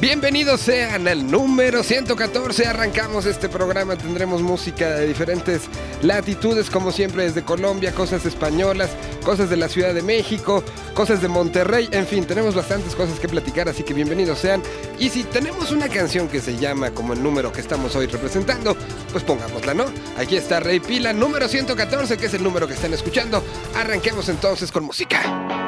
Bienvenidos sean al número 114. Arrancamos este programa. Tendremos música de diferentes latitudes, como siempre, desde Colombia, cosas españolas, cosas de la Ciudad de México, cosas de Monterrey. En fin, tenemos bastantes cosas que platicar, así que bienvenidos sean. Y si tenemos una canción que se llama como el número que estamos hoy representando, pues pongámosla, ¿no? Aquí está Rey Pila, número 114, que es el número que están escuchando. Arranquemos entonces con música.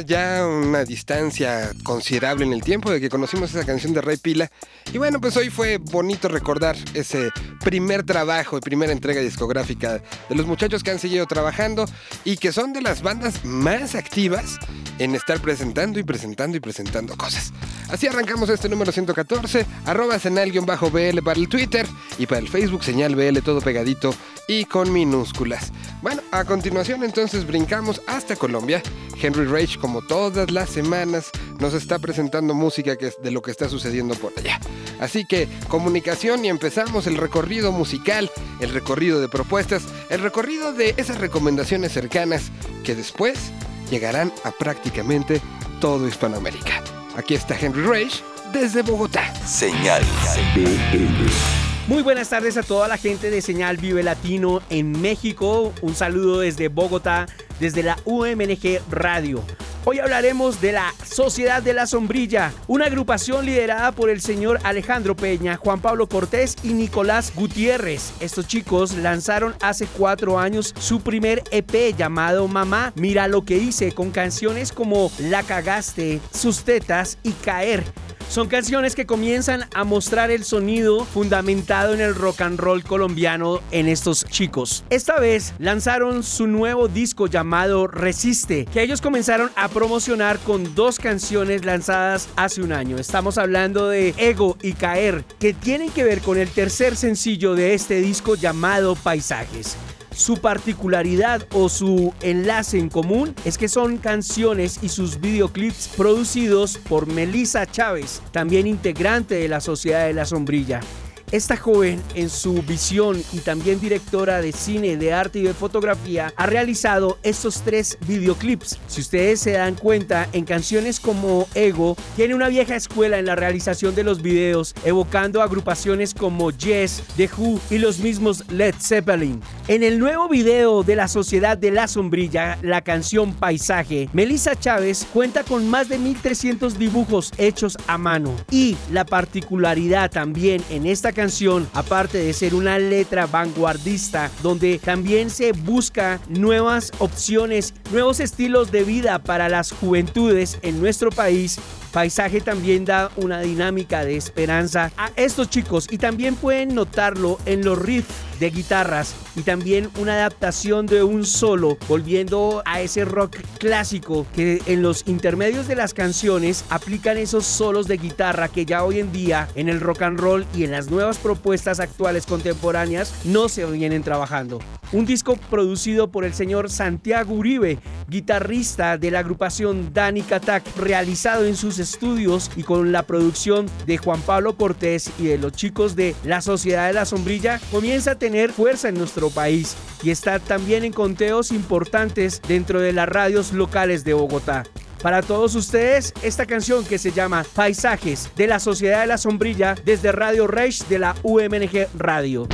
Ya una distancia considerable en el tiempo de que conocimos esa canción de Rey Pila. Y bueno, pues hoy fue bonito recordar ese primer trabajo y primera entrega discográfica de los muchachos que han seguido trabajando y que son de las bandas más activas en estar presentando y presentando y presentando cosas. Así arrancamos este número 114, arroba senal-bl para el Twitter y para el Facebook señal BL todo pegadito y con minúsculas. Bueno, a continuación entonces brincamos hasta Colombia. Henry Rage, como todas las semanas, nos está presentando música que es de lo que está sucediendo por allá. Así que comunicación y empezamos el recorrido musical, el recorrido de propuestas, el recorrido de esas recomendaciones cercanas que después llegarán a prácticamente todo Hispanoamérica. Aquí está Henry Rage desde Bogotá. Señal BL. Muy buenas tardes a toda la gente de Señal Vive Latino en México. Un saludo desde Bogotá, desde la UMNG Radio. Hoy hablaremos de la Sociedad de la Sombrilla, una agrupación liderada por el señor Alejandro Peña, Juan Pablo Cortés y Nicolás Gutiérrez. Estos chicos lanzaron hace cuatro años su primer EP llamado Mamá, mira lo que hice, con canciones como La cagaste, Sus tetas y Caer. Son canciones que comienzan a mostrar el sonido fundamentado en el rock and roll colombiano en estos chicos. Esta vez lanzaron su nuevo disco llamado Resiste, que ellos comenzaron a promocionar con dos canciones lanzadas hace un año. Estamos hablando de Ego y Caer, que tienen que ver con el tercer sencillo de este disco llamado Paisajes. Su particularidad o su enlace en común es que son canciones y sus videoclips producidos por Melissa Chávez, también integrante de la Sociedad de la Sombrilla. Esta joven, en su visión y también directora de cine, de arte y de fotografía, ha realizado estos tres videoclips. Si ustedes se dan cuenta, en canciones como Ego, tiene una vieja escuela en la realización de los videos, evocando agrupaciones como Yes, The Who y los mismos Led Zeppelin. En el nuevo video de la Sociedad de la Sombrilla, la canción Paisaje, Melissa Chávez cuenta con más de 1300 dibujos hechos a mano. Y la particularidad también en esta canción aparte de ser una letra vanguardista, donde también se busca nuevas opciones, nuevos estilos de vida para las juventudes en nuestro país, Paisaje también da una dinámica de esperanza a estos chicos y también pueden notarlo en los riffs de guitarras y también una adaptación de un solo, volviendo a ese rock clásico que en los intermedios de las canciones aplican esos solos de guitarra que ya hoy en día en el rock and roll y en las nuevas propuestas actuales contemporáneas no se vienen trabajando. Un disco producido por el señor Santiago Uribe, guitarrista de la agrupación Dani Katak, realizado en sus estudios y con la producción de Juan Pablo Cortés y de los chicos de la Sociedad de la Sombrilla, comienza a tener fuerza en nuestro país y está también en conteos importantes dentro de las radios locales de Bogotá. Para todos ustedes, esta canción que se llama Paisajes de la Sociedad de la Sombrilla desde Radio Reich de la UMNG Radio.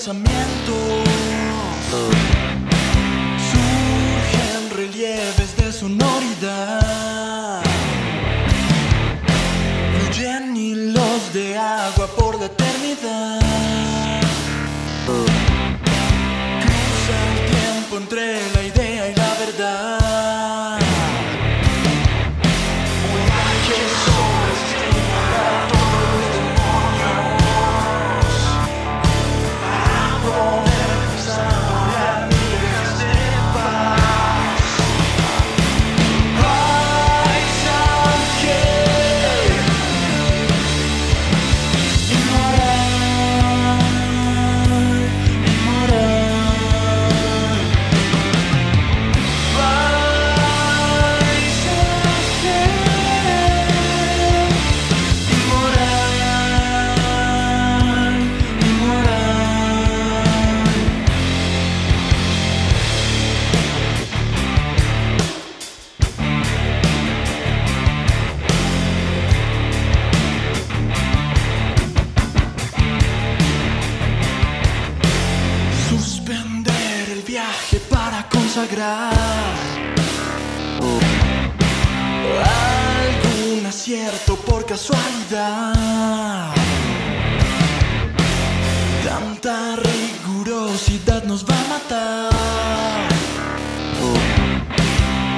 Surgen Algún acierto por casualidad. Tanta rigurosidad nos va a matar.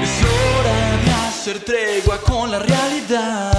Es hora de hacer tregua con la realidad.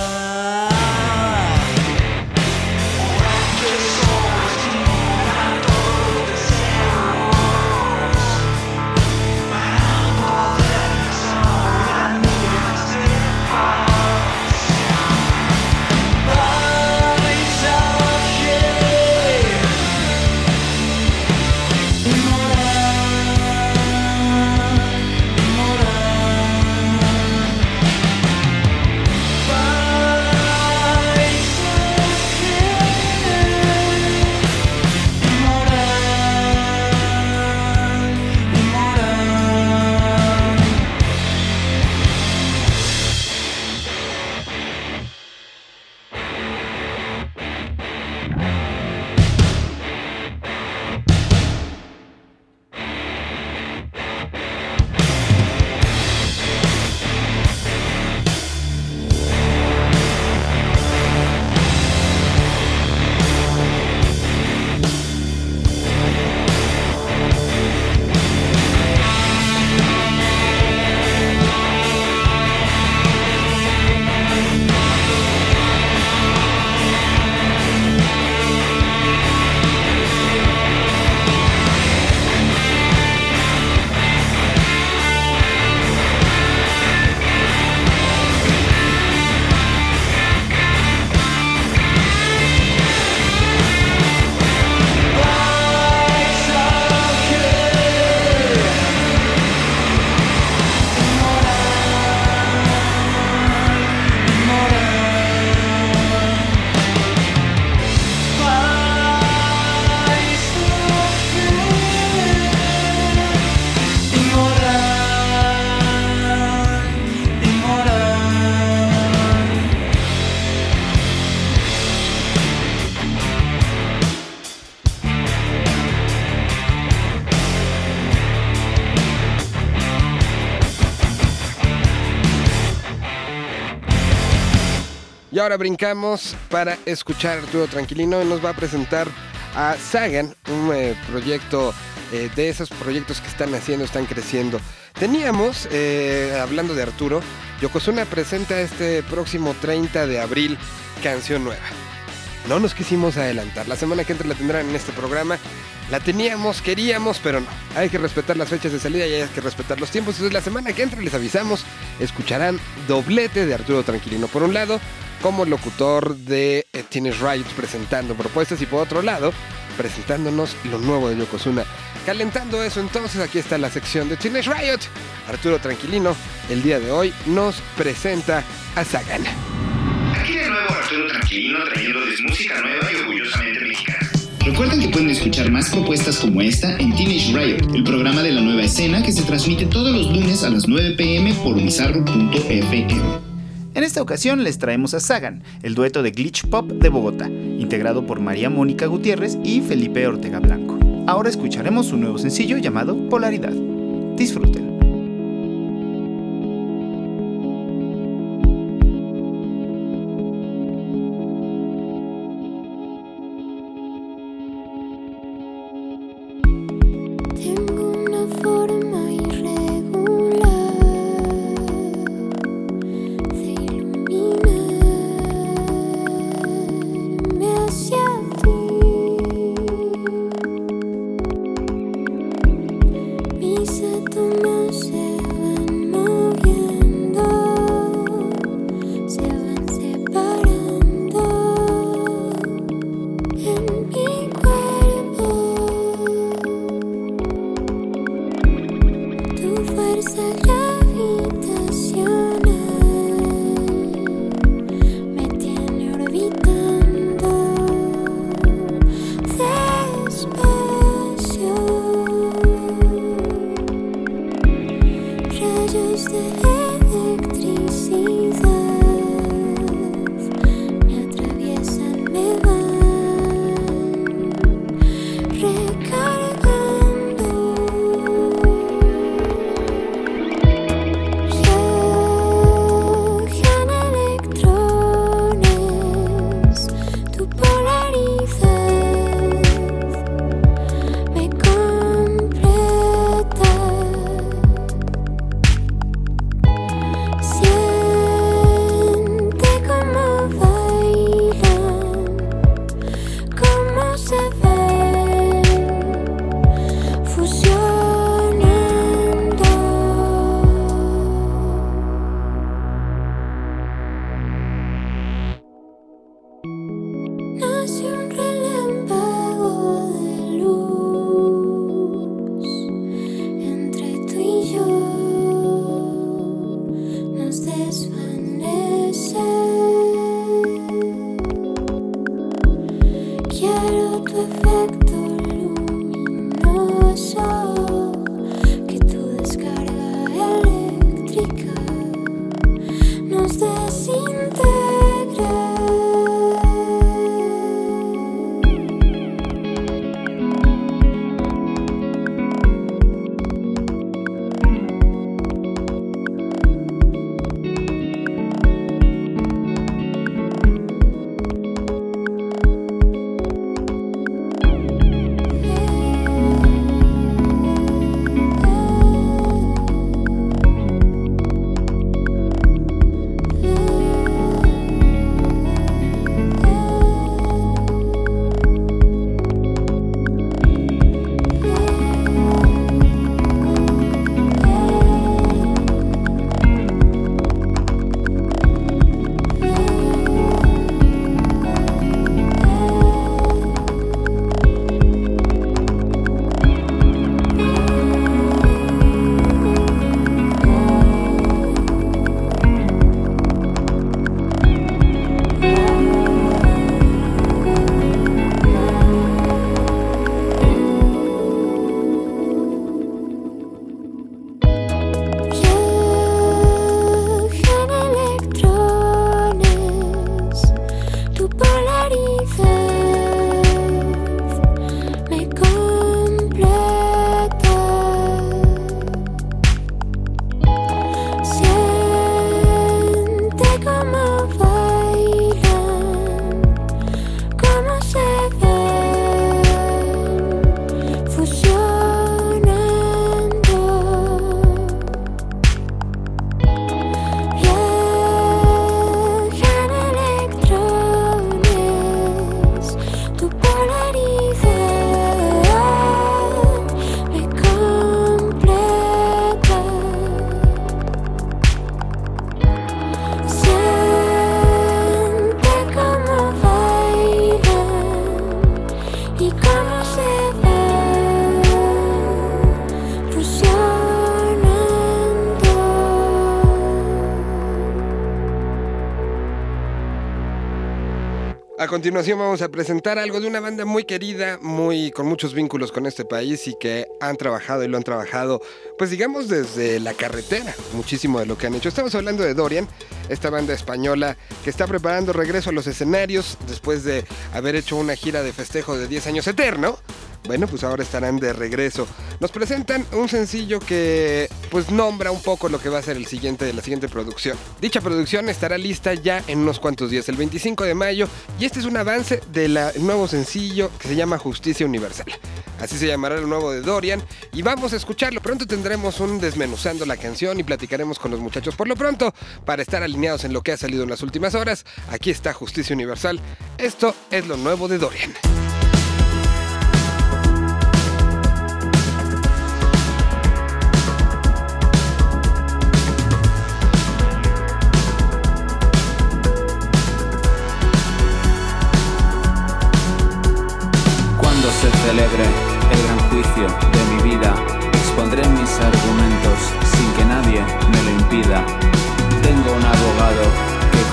Y ahora brincamos para escuchar a Arturo Tranquilino nos va a presentar a Sagan, un eh, proyecto eh, de esos proyectos que están haciendo, están creciendo. Teníamos, eh, hablando de Arturo, Yokozuna presenta este próximo 30 de abril canción nueva. No nos quisimos adelantar. La semana que entra la tendrán en este programa. La teníamos, queríamos, pero no. Hay que respetar las fechas de salida y hay que respetar los tiempos. Entonces la semana que entra les avisamos, escucharán doblete de Arturo Tranquilino. Por un lado, como locutor de eh, Teenage Riot presentando propuestas y por otro lado, presentándonos lo nuevo de Yokozuna. Calentando eso, entonces aquí está la sección de Teenage Riot. Arturo Tranquilino, el día de hoy, nos presenta a Sagan. Tranquilino trayéndoles música nueva y orgullosamente mexicana. Recuerden que pueden escuchar más propuestas como esta en Teenage Riot, el programa de la nueva escena que se transmite todos los lunes a las 9 pm por bizarro.fm. En esta ocasión les traemos a Sagan, el dueto de glitch pop de Bogotá, integrado por María Mónica Gutiérrez y Felipe Ortega Blanco. Ahora escucharemos su nuevo sencillo llamado Polaridad. Disfruten. Continuación vamos a presentar algo de una banda muy querida, muy con muchos vínculos con este país y que han trabajado y lo han trabajado, pues digamos desde la carretera, muchísimo de lo que han hecho. Estamos hablando de Dorian, esta banda española que está preparando regreso a los escenarios después de haber hecho una gira de festejo de 10 años eterno. Bueno, pues ahora estarán de regreso. Nos presentan un sencillo que pues nombra un poco lo que va a ser el siguiente, la siguiente producción. Dicha producción estará lista ya en unos cuantos días, el 25 de mayo, y este es un avance del nuevo sencillo que se llama Justicia Universal. Así se llamará el nuevo de Dorian y vamos a escucharlo. Pronto tendremos un desmenuzando la canción y platicaremos con los muchachos. Por lo pronto, para estar alineados en lo que ha salido en las últimas horas, aquí está Justicia Universal. Esto es lo nuevo de Dorian.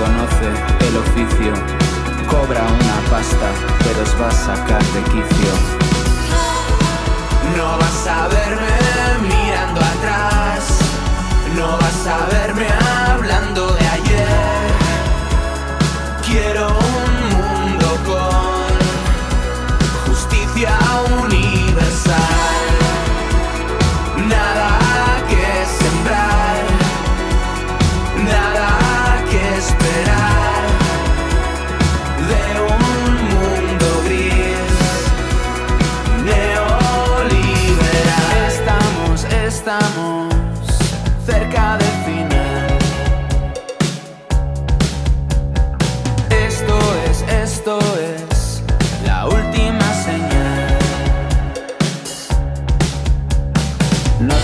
Conoce el oficio, cobra una pasta, pero os va a sacar de quicio. No vas a verme mirando atrás, no vas a verme hablando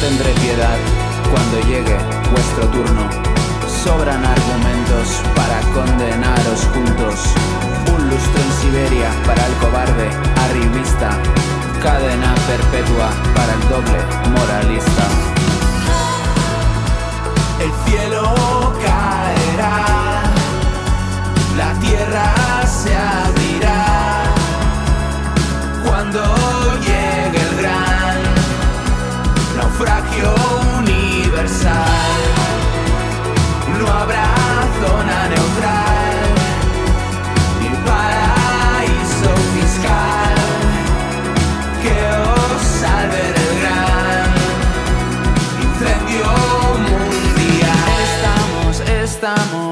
tendré piedad cuando llegue vuestro turno. Sobran argumentos para condenaros juntos. Un lustro en Siberia para el cobarde arribista. Cadena perpetua para el doble moralista. El cielo caerá, la tierra se abrirá cuando llegue naufragio universal. No habrá zona neutral ni paraíso fiscal que os salve del gran incendio mundial. Estamos, estamos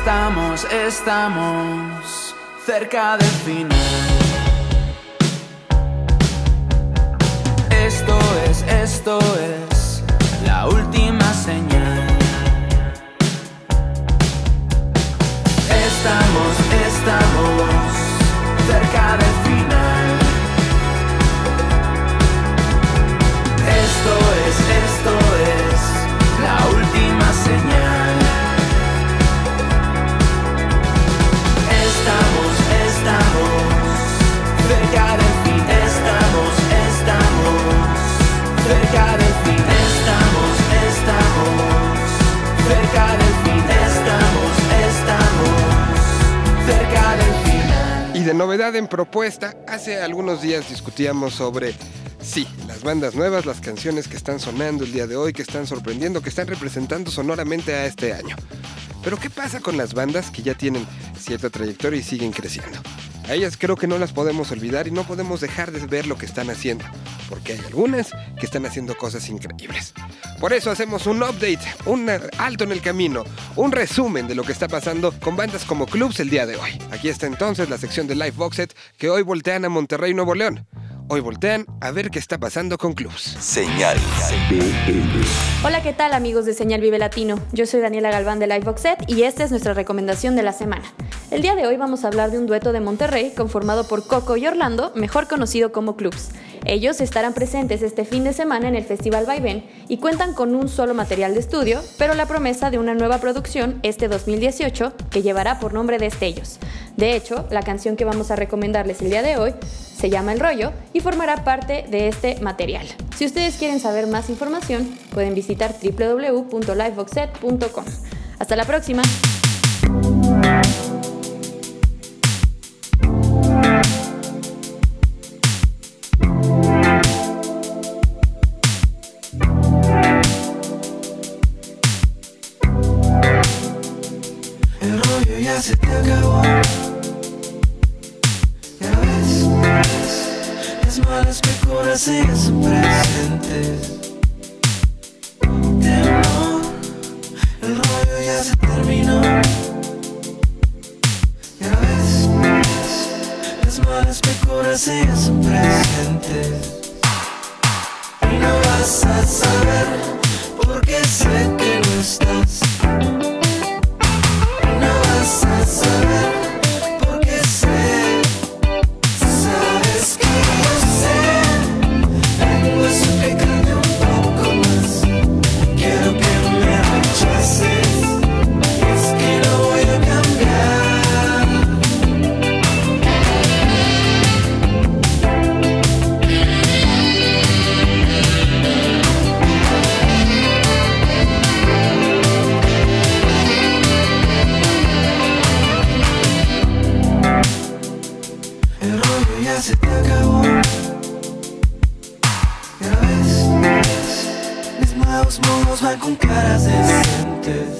Estamos, estamos cerca del final. Esto es, esto es la última señal. Estamos, estamos cerca del final. Esto es, esto es la última señal. Y de novedad en propuesta, hace algunos días discutíamos sobre, sí, las bandas nuevas, las canciones que están sonando el día de hoy, que están sorprendiendo, que están representando sonoramente a este año. Pero ¿qué pasa con las bandas que ya tienen cierta trayectoria y siguen creciendo? A ellas creo que no las podemos olvidar y no podemos dejar de ver lo que están haciendo. porque hay algunas que están haciendo cosas increíbles. Por eso hacemos un update, un alto en el camino, un resumen de lo que está pasando con bandas como Clubs el día de hoy. Aquí está entonces la sección de Live Box Set que hoy voltean a Monterrey, Nuevo León. Hoy voltean a ver qué está pasando con Clubs. Señal BL. Hola, ¿qué tal amigos de Señal Vive Latino? Yo soy Daniela Galván de Livebox Set y esta es nuestra recomendación de la semana. El día de hoy vamos a hablar de un dueto de Monterrey conformado por Coco y Orlando, mejor conocido como Clubs. Ellos estarán presentes este fin de semana en el Festival Vaivén y cuentan con un solo material de estudio, pero la promesa de una nueva producción este 2018 que llevará por nombre Destellos. De hecho, la canción que vamos a recomendarles el día de hoy se llama El Rollo y formará parte de este material. Si ustedes quieren saber más información, pueden visitar www.liveboxset.com. Hasta la próxima. Rollo ya se terminó. Ya ves, las malas que curan siguen son presentes. Y no vas a saber con caras decentes.